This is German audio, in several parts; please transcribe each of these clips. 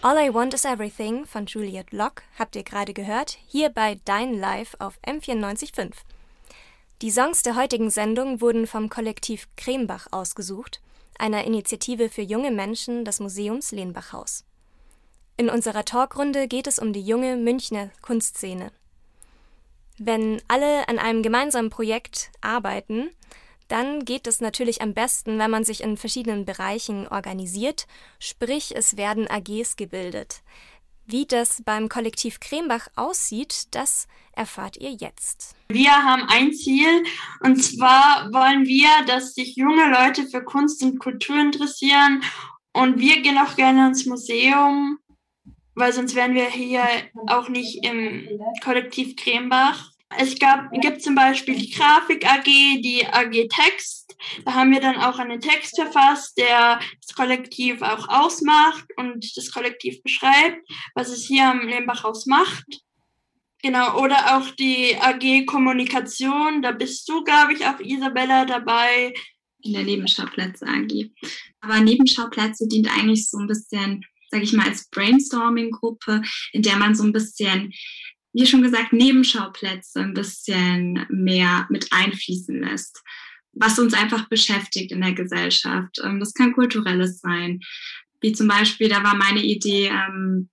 All I Want is Everything von Juliet Locke habt ihr gerade gehört, hier bei Dein Live auf M945. Die Songs der heutigen Sendung wurden vom Kollektiv Krembach ausgesucht, einer Initiative für junge Menschen des Museums Lehnbachhaus. In unserer Talkrunde geht es um die junge Münchner Kunstszene. Wenn alle an einem gemeinsamen Projekt arbeiten, dann geht es natürlich am besten, wenn man sich in verschiedenen Bereichen organisiert, sprich es werden AGs gebildet. Wie das beim Kollektiv Krembach aussieht, das erfahrt ihr jetzt. Wir haben ein Ziel und zwar wollen wir, dass sich junge Leute für Kunst und Kultur interessieren und wir gehen auch gerne ins Museum, weil sonst wären wir hier auch nicht im Kollektiv Krembach. Es gab, gibt zum Beispiel die Grafik AG, die AG Text. Da haben wir dann auch einen Text verfasst, der das Kollektiv auch ausmacht und das Kollektiv beschreibt, was es hier am Lehmbachhaus macht. Genau, oder auch die AG Kommunikation, da bist du, glaube ich, auch Isabella dabei. In der Nebenschauplätze AG. Aber Nebenschauplätze dient eigentlich so ein bisschen, sage ich mal, als Brainstorming-Gruppe, in der man so ein bisschen wie schon gesagt, Nebenschauplätze ein bisschen mehr mit einfließen lässt, was uns einfach beschäftigt in der Gesellschaft. Ähm, das kann kulturelles sein, wie zum Beispiel, da war meine Idee, ähm,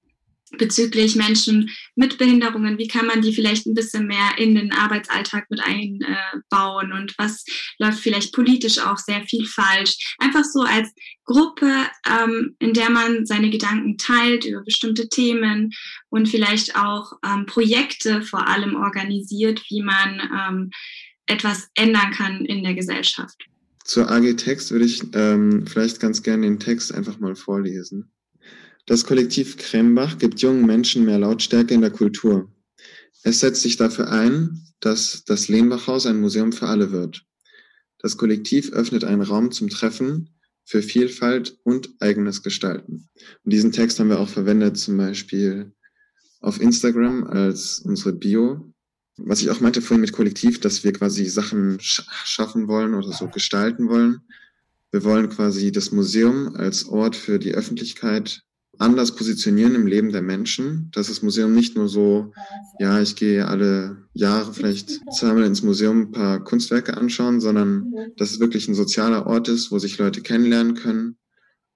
bezüglich Menschen mit Behinderungen, wie kann man die vielleicht ein bisschen mehr in den Arbeitsalltag mit einbauen und was läuft vielleicht politisch auch sehr viel falsch. Einfach so als Gruppe, ähm, in der man seine Gedanken teilt über bestimmte Themen und vielleicht auch ähm, Projekte vor allem organisiert, wie man ähm, etwas ändern kann in der Gesellschaft. Zur AG Text würde ich ähm, vielleicht ganz gerne den Text einfach mal vorlesen. Das Kollektiv Krembach gibt jungen Menschen mehr Lautstärke in der Kultur. Es setzt sich dafür ein, dass das Lehnbachhaus ein Museum für alle wird. Das Kollektiv öffnet einen Raum zum Treffen für Vielfalt und eigenes Gestalten. Und diesen Text haben wir auch verwendet, zum Beispiel auf Instagram als unsere Bio. Was ich auch meinte vorhin mit Kollektiv, dass wir quasi Sachen schaffen wollen oder so gestalten wollen. Wir wollen quasi das Museum als Ort für die Öffentlichkeit anders positionieren im Leben der Menschen, dass das Museum nicht nur so, ja, ich gehe alle Jahre vielleicht zweimal ins Museum ein paar Kunstwerke anschauen, sondern dass es wirklich ein sozialer Ort ist, wo sich Leute kennenlernen können,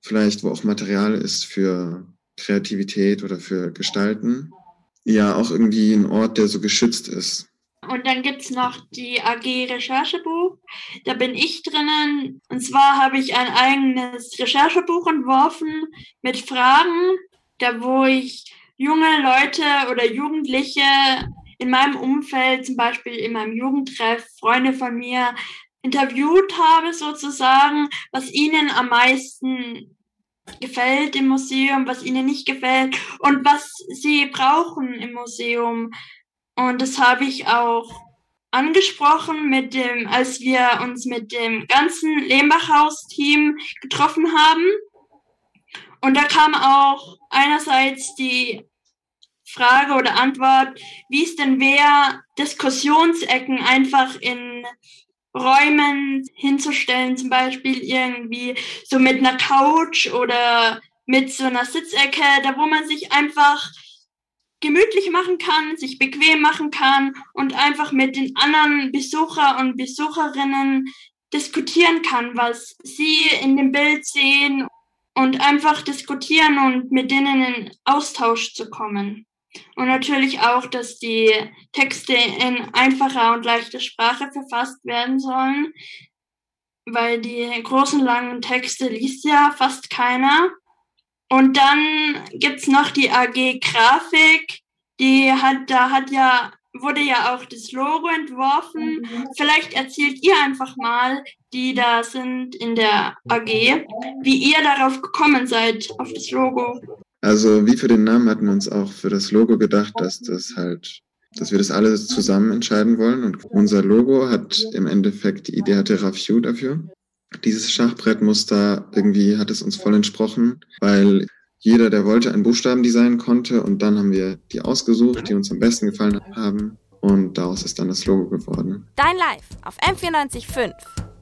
vielleicht wo auch Material ist für Kreativität oder für Gestalten. Ja, auch irgendwie ein Ort, der so geschützt ist. Und dann gibt's noch die AG Recherchebuch. Da bin ich drinnen. Und zwar habe ich ein eigenes Recherchebuch entworfen mit Fragen, da wo ich junge Leute oder Jugendliche in meinem Umfeld, zum Beispiel in meinem Jugendtreff, Freunde von mir, interviewt habe sozusagen, was ihnen am meisten gefällt im Museum, was ihnen nicht gefällt und was sie brauchen im Museum. Und das habe ich auch angesprochen mit dem, als wir uns mit dem ganzen Lehmbachhaus-Team getroffen haben. Und da kam auch einerseits die Frage oder Antwort, wie es denn wäre, Diskussionsecken einfach in Räumen hinzustellen, zum Beispiel irgendwie so mit einer Couch oder mit so einer Sitzecke, da wo man sich einfach gemütlich machen kann, sich bequem machen kann und einfach mit den anderen Besucher und Besucherinnen diskutieren kann, was sie in dem Bild sehen und einfach diskutieren und mit denen in Austausch zu kommen. Und natürlich auch, dass die Texte in einfacher und leichter Sprache verfasst werden sollen, weil die großen langen Texte liest ja fast keiner. Und dann gibt's noch die AG Grafik. Die hat, da hat ja, wurde ja auch das Logo entworfen. Mhm. Vielleicht erzählt ihr einfach mal, die da sind in der AG, wie ihr darauf gekommen seid, auf das Logo. Also wie für den Namen hatten wir uns auch für das Logo gedacht, dass das halt, dass wir das alle zusammen entscheiden wollen. Und unser Logo hat im Endeffekt, die Idee hatte Rafiu dafür dieses Schachbrettmuster irgendwie hat es uns voll entsprochen, weil jeder, der wollte, ein Buchstabendesign konnte und dann haben wir die ausgesucht, die uns am besten gefallen haben und daraus ist dann das Logo geworden. Dein Live auf M945.